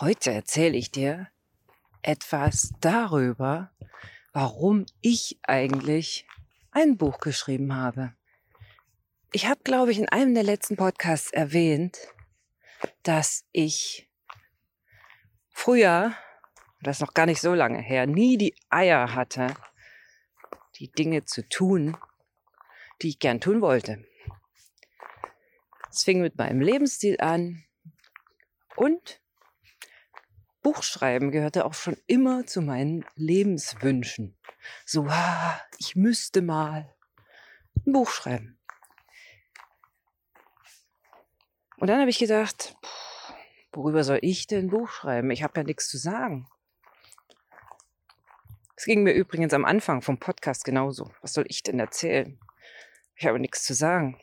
Heute erzähle ich dir etwas darüber, warum ich eigentlich ein Buch geschrieben habe. Ich habe, glaube ich, in einem der letzten Podcasts erwähnt, dass ich früher, das ist noch gar nicht so lange her, nie die Eier hatte, die Dinge zu tun, die ich gern tun wollte. Es fing mit meinem Lebensstil an und Buchschreiben gehörte auch schon immer zu meinen Lebenswünschen. So, ah, ich müsste mal ein Buch schreiben. Und dann habe ich gedacht, worüber soll ich denn ein Buch schreiben? Ich habe ja nichts zu sagen. Es ging mir übrigens am Anfang vom Podcast genauso. Was soll ich denn erzählen? Ich habe nichts zu sagen.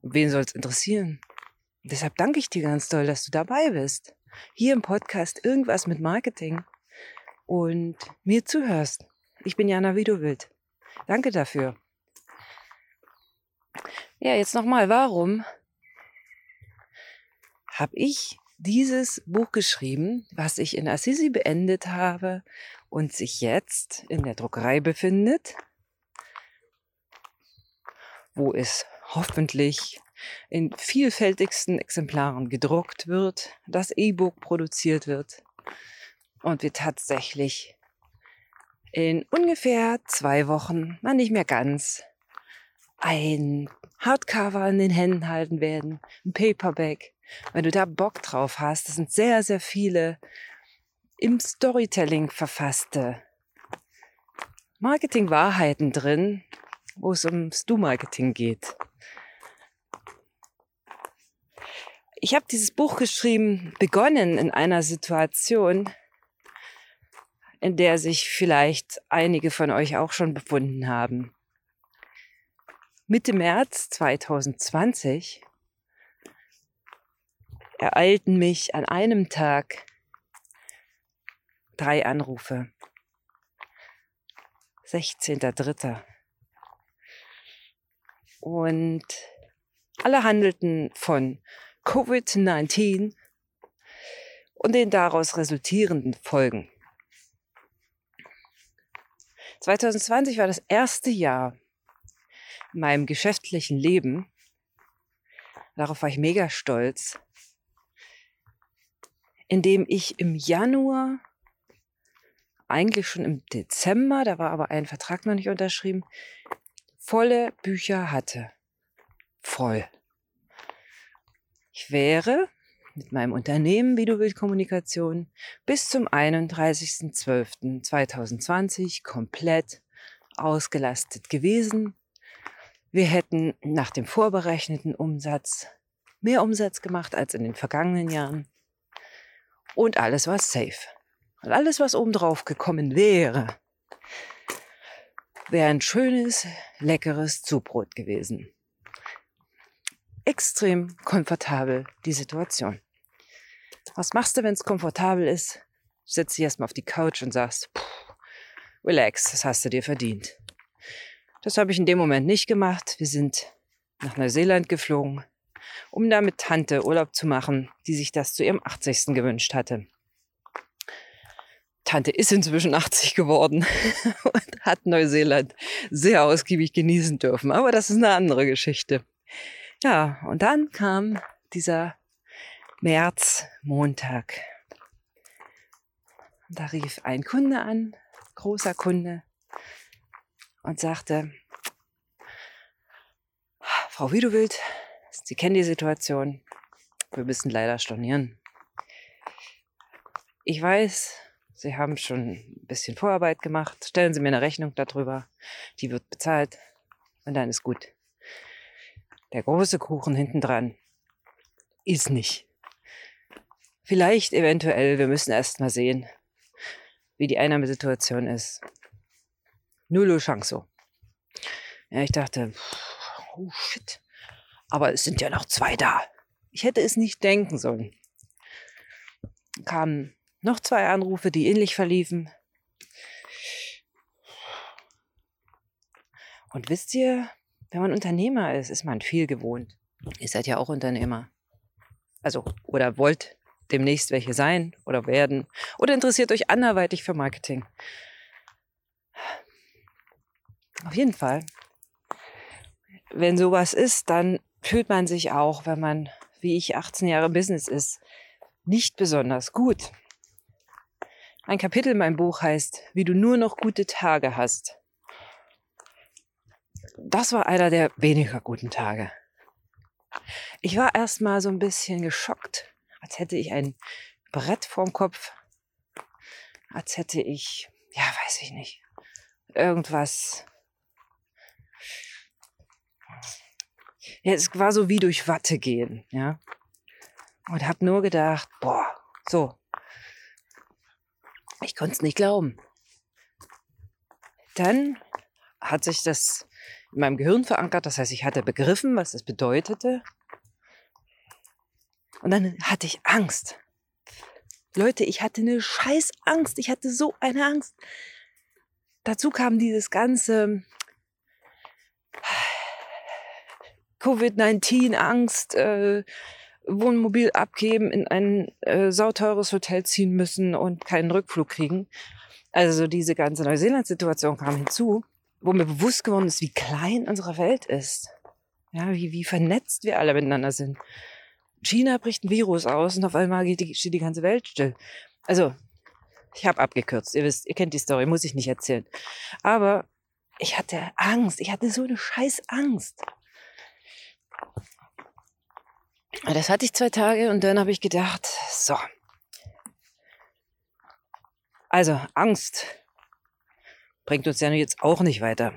wen soll es interessieren? Und deshalb danke ich dir ganz doll, dass du dabei bist hier im Podcast irgendwas mit Marketing und mir zuhörst. Ich bin Jana Widowild. Danke dafür. Ja, jetzt nochmal, warum habe ich dieses Buch geschrieben, was ich in Assisi beendet habe und sich jetzt in der Druckerei befindet, wo es hoffentlich in vielfältigsten Exemplaren gedruckt wird, das E-Book produziert wird und wir tatsächlich in ungefähr zwei Wochen, mal nicht mehr ganz, ein Hardcover in den Händen halten werden, ein Paperback. Wenn du da Bock drauf hast, das sind sehr, sehr viele im Storytelling verfasste Marketing-Wahrheiten drin, wo es ums Du-Marketing geht. Ich habe dieses Buch geschrieben, begonnen in einer Situation, in der sich vielleicht einige von euch auch schon befunden haben. Mitte März 2020 ereilten mich an einem Tag drei Anrufe. 16.3. Und alle handelten von Covid-19 und den daraus resultierenden Folgen. 2020 war das erste Jahr in meinem geschäftlichen Leben. Darauf war ich mega stolz, in dem ich im Januar, eigentlich schon im Dezember, da war aber ein Vertrag noch nicht unterschrieben, volle Bücher hatte. Voll. Ich wäre mit meinem Unternehmen Videobild Kommunikation bis zum 31.12.2020 komplett ausgelastet gewesen. Wir hätten nach dem vorberechneten Umsatz mehr Umsatz gemacht als in den vergangenen Jahren. Und alles war safe. Und alles, was obendrauf gekommen wäre, wäre ein schönes, leckeres Zubrot gewesen extrem komfortabel, die Situation. Was machst du, wenn es komfortabel ist? Setzt dich erstmal auf die Couch und sagst, relax, das hast du dir verdient. Das habe ich in dem Moment nicht gemacht. Wir sind nach Neuseeland geflogen, um da mit Tante Urlaub zu machen, die sich das zu ihrem 80. gewünscht hatte. Tante ist inzwischen 80 geworden und hat Neuseeland sehr ausgiebig genießen dürfen. Aber das ist eine andere Geschichte. Ja, und dann kam dieser März, Montag. Da rief ein Kunde an, großer Kunde, und sagte, Frau Wiedewild, Sie kennen die Situation, wir müssen leider stornieren. Ich weiß, Sie haben schon ein bisschen Vorarbeit gemacht. Stellen Sie mir eine Rechnung darüber. Die wird bezahlt und dann ist gut. Der große Kuchen hinten dran ist nicht. Vielleicht, eventuell, wir müssen erst mal sehen, wie die Einnahmesituation ist. Null Chance so. Ja, ich dachte, oh shit. Aber es sind ja noch zwei da. Ich hätte es nicht denken sollen. Kamen noch zwei Anrufe, die ähnlich verliefen. Und wisst ihr, wenn man Unternehmer ist, ist man viel gewohnt. Ihr seid ja auch Unternehmer. Also, oder wollt demnächst welche sein oder werden? Oder interessiert euch anderweitig für Marketing? Auf jeden Fall. Wenn sowas ist, dann fühlt man sich auch, wenn man, wie ich, 18 Jahre Business ist, nicht besonders gut. Ein Kapitel in meinem Buch heißt, wie du nur noch gute Tage hast. Das war einer der weniger guten Tage. Ich war erst mal so ein bisschen geschockt, als hätte ich ein Brett vorm Kopf, als hätte ich, ja, weiß ich nicht, irgendwas. Ja, es war so wie durch Watte gehen, ja. Und hab nur gedacht, boah, so. Ich konnte es nicht glauben. Dann hat sich das in meinem Gehirn verankert. Das heißt, ich hatte begriffen, was das bedeutete. Und dann hatte ich Angst. Leute, ich hatte eine scheiß Angst. Ich hatte so eine Angst. Dazu kam dieses ganze Covid-19-Angst, äh, Wohnmobil abgeben, in ein äh, sauteures Hotel ziehen müssen und keinen Rückflug kriegen. Also diese ganze Neuseeland-Situation kam hinzu wo mir bewusst geworden ist, wie klein unsere Welt ist. Ja, wie, wie vernetzt wir alle miteinander sind. China bricht ein Virus aus und auf einmal geht die, steht die ganze Welt still. Also, ich habe abgekürzt. Ihr wisst, ihr kennt die Story, muss ich nicht erzählen. Aber ich hatte Angst. Ich hatte so eine scheiß Angst. Das hatte ich zwei Tage und dann habe ich gedacht, so. Also Angst bringt uns ja jetzt auch nicht weiter.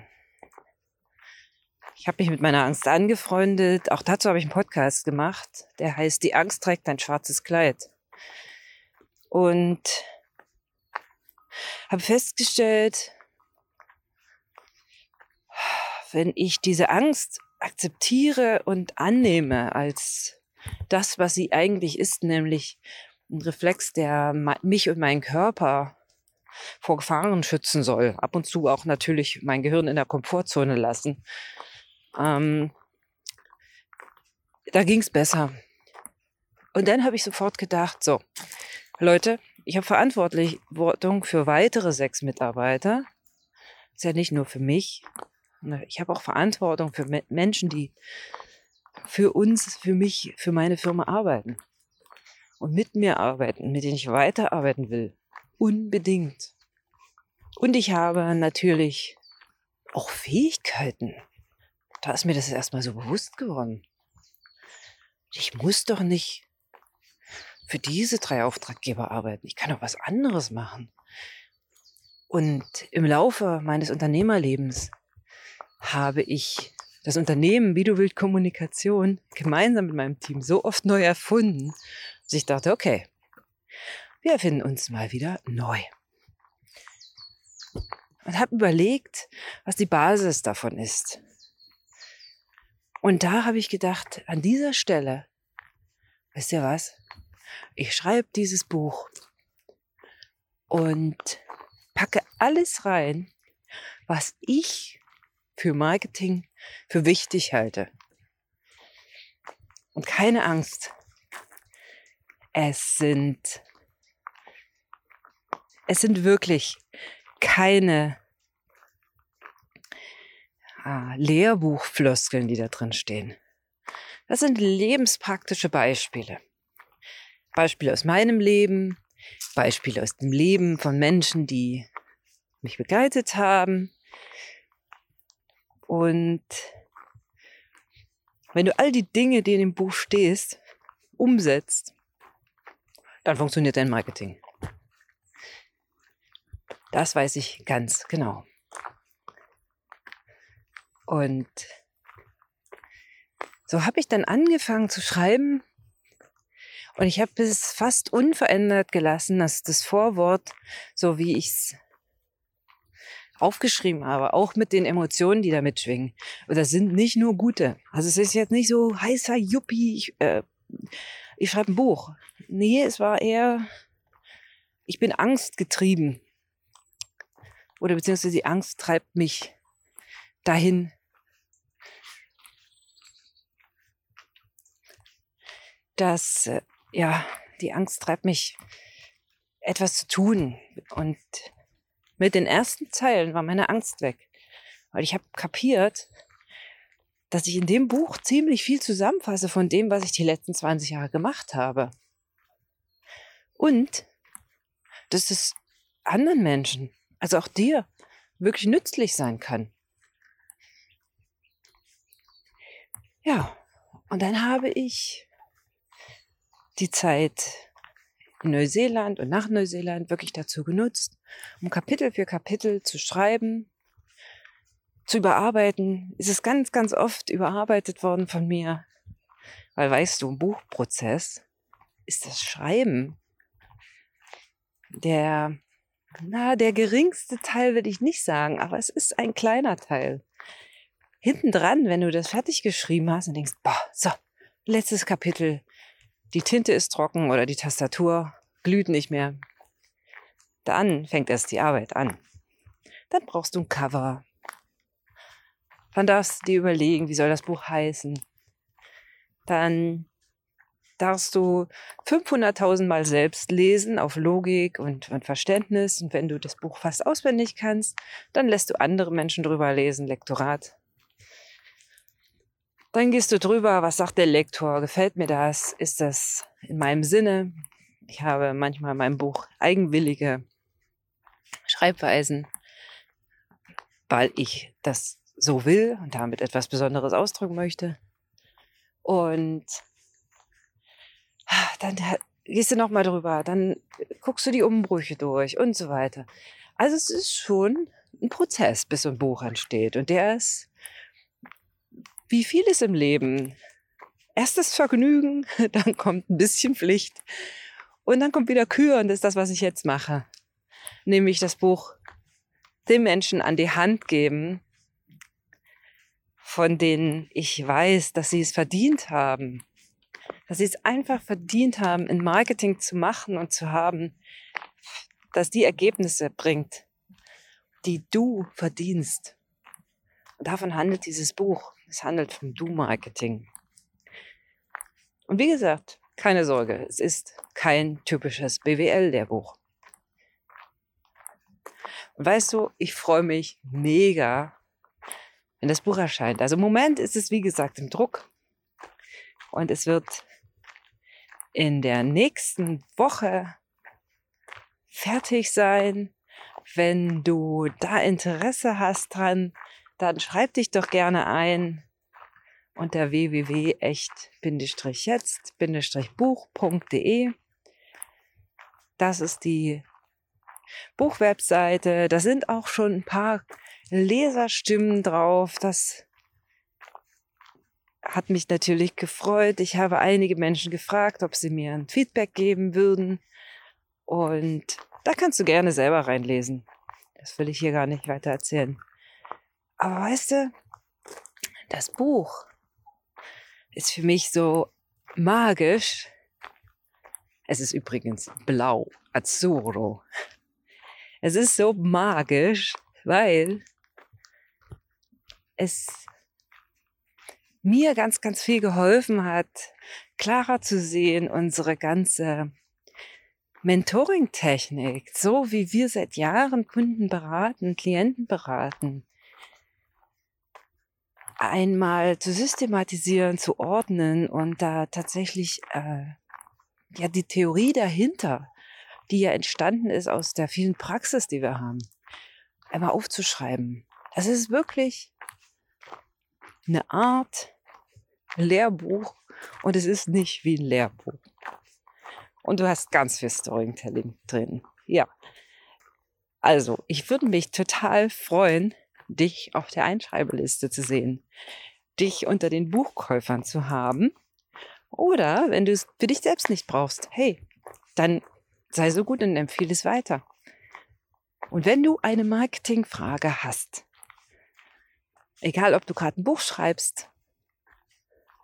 Ich habe mich mit meiner Angst angefreundet. Auch dazu habe ich einen Podcast gemacht. Der heißt Die Angst trägt ein schwarzes Kleid. Und habe festgestellt, wenn ich diese Angst akzeptiere und annehme als das, was sie eigentlich ist, nämlich ein Reflex, der mich und meinen Körper vor Gefahren schützen soll. Ab und zu auch natürlich mein Gehirn in der Komfortzone lassen. Ähm, da ging es besser. Und dann habe ich sofort gedacht, so, Leute, ich habe Verantwortung für weitere sechs Mitarbeiter. ist ja nicht nur für mich. Ich habe auch Verantwortung für Menschen, die für uns, für mich, für meine Firma arbeiten. Und mit mir arbeiten, mit denen ich weiterarbeiten will. Unbedingt. Und ich habe natürlich auch Fähigkeiten. Da ist mir das erstmal so bewusst geworden. Ich muss doch nicht für diese drei Auftraggeber arbeiten. Ich kann auch was anderes machen. Und im Laufe meines Unternehmerlebens habe ich das Unternehmen Wie du willst Kommunikation gemeinsam mit meinem Team so oft neu erfunden, dass ich dachte, okay, wir erfinden uns mal wieder neu. Und habe überlegt, was die Basis davon ist. Und da habe ich gedacht, an dieser Stelle, wisst ihr was? Ich schreibe dieses Buch und packe alles rein, was ich für Marketing für wichtig halte. Und keine Angst. Es sind es sind wirklich keine ah, Lehrbuchfloskeln, die da drin stehen. Das sind lebenspraktische Beispiele. Beispiele aus meinem Leben, Beispiele aus dem Leben von Menschen, die mich begleitet haben. Und wenn du all die Dinge, die in dem Buch stehst, umsetzt, dann funktioniert dein Marketing. Das weiß ich ganz genau. Und so habe ich dann angefangen zu schreiben und ich habe es fast unverändert gelassen, dass das Vorwort, so wie ich es aufgeschrieben habe, auch mit den Emotionen, die da mitschwingen. Und das sind nicht nur gute. Also es ist jetzt nicht so heißer Yuppie, ich, äh, ich schreibe ein Buch. Nee, es war eher, ich bin angstgetrieben oder beziehungsweise die Angst treibt mich dahin, dass, äh, ja, die Angst treibt mich, etwas zu tun. Und mit den ersten Zeilen war meine Angst weg. Weil ich habe kapiert, dass ich in dem Buch ziemlich viel zusammenfasse von dem, was ich die letzten 20 Jahre gemacht habe. Und dass es anderen Menschen, also auch dir, wirklich nützlich sein kann. Ja, und dann habe ich die Zeit in Neuseeland und nach Neuseeland wirklich dazu genutzt, um Kapitel für Kapitel zu schreiben, zu überarbeiten. Es ist ganz, ganz oft überarbeitet worden von mir. Weil weißt du, im Buchprozess ist das Schreiben der, na, der geringste Teil will ich nicht sagen, aber es ist ein kleiner Teil. Hinten dran, wenn du das fertig geschrieben hast und denkst, boah, so, letztes Kapitel, die Tinte ist trocken oder die Tastatur glüht nicht mehr. Dann fängt erst die Arbeit an. Dann brauchst du ein Cover. Dann darfst du dir überlegen, wie soll das Buch heißen. Dann darfst du 500.000 Mal selbst lesen auf Logik und, und, Verständnis. Und wenn du das Buch fast auswendig kannst, dann lässt du andere Menschen drüber lesen, Lektorat. Dann gehst du drüber, was sagt der Lektor? Gefällt mir das? Ist das in meinem Sinne? Ich habe manchmal in meinem Buch eigenwillige Schreibweisen, weil ich das so will und damit etwas Besonderes ausdrücken möchte. Und dann gehst du nochmal drüber, dann guckst du die Umbrüche durch und so weiter. Also es ist schon ein Prozess, bis so ein Buch entsteht. Und der ist wie vieles im Leben. Erst das Vergnügen, dann kommt ein bisschen Pflicht und dann kommt wieder Kür und das ist das, was ich jetzt mache. Nämlich das Buch den Menschen an die Hand geben, von denen ich weiß, dass sie es verdient haben. Dass sie es einfach verdient haben, in Marketing zu machen und zu haben, dass die Ergebnisse bringt, die du verdienst. Und davon handelt dieses Buch. Es handelt vom Du-Marketing. Und wie gesagt, keine Sorge, es ist kein typisches BWL-Lehrbuch. Weißt du, ich freue mich mega, wenn das Buch erscheint. Also im Moment ist es, wie gesagt, im Druck. Und es wird in der nächsten Woche fertig sein. Wenn du da Interesse hast dran, dann schreib dich doch gerne ein unter www.echt-jetzt-buch.de. Das ist die Buchwebseite. Da sind auch schon ein paar Leserstimmen drauf. Das hat mich natürlich gefreut. Ich habe einige Menschen gefragt, ob sie mir ein Feedback geben würden. Und da kannst du gerne selber reinlesen. Das will ich hier gar nicht weiter erzählen. Aber weißt du, das Buch ist für mich so magisch. Es ist übrigens blau, Azzurro. Es ist so magisch, weil es mir ganz, ganz viel geholfen hat, klarer zu sehen, unsere ganze Mentoring-Technik, so wie wir seit Jahren Kunden beraten, Klienten beraten, einmal zu systematisieren, zu ordnen und da tatsächlich äh, ja die Theorie dahinter, die ja entstanden ist aus der vielen Praxis, die wir haben, einmal aufzuschreiben. Das ist wirklich eine Art Lehrbuch und es ist nicht wie ein Lehrbuch. Und du hast ganz viel Storytelling drin. Ja. Also, ich würde mich total freuen, dich auf der Einschreibeliste zu sehen, dich unter den Buchkäufern zu haben. Oder wenn du es für dich selbst nicht brauchst, hey, dann sei so gut und empfehle es weiter. Und wenn du eine Marketingfrage hast, egal ob du gerade ein Buch schreibst,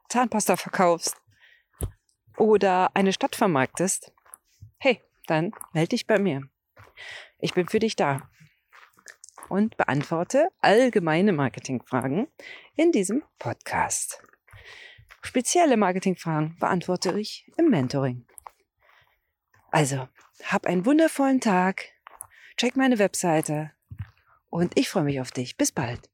Zahnpasta verkaufst oder eine Stadt vermarktest, hey, dann melde dich bei mir. Ich bin für dich da und beantworte allgemeine Marketingfragen in diesem Podcast. Spezielle Marketingfragen beantworte ich im Mentoring. Also, hab einen wundervollen Tag. Check meine Webseite. Und ich freue mich auf dich. Bis bald.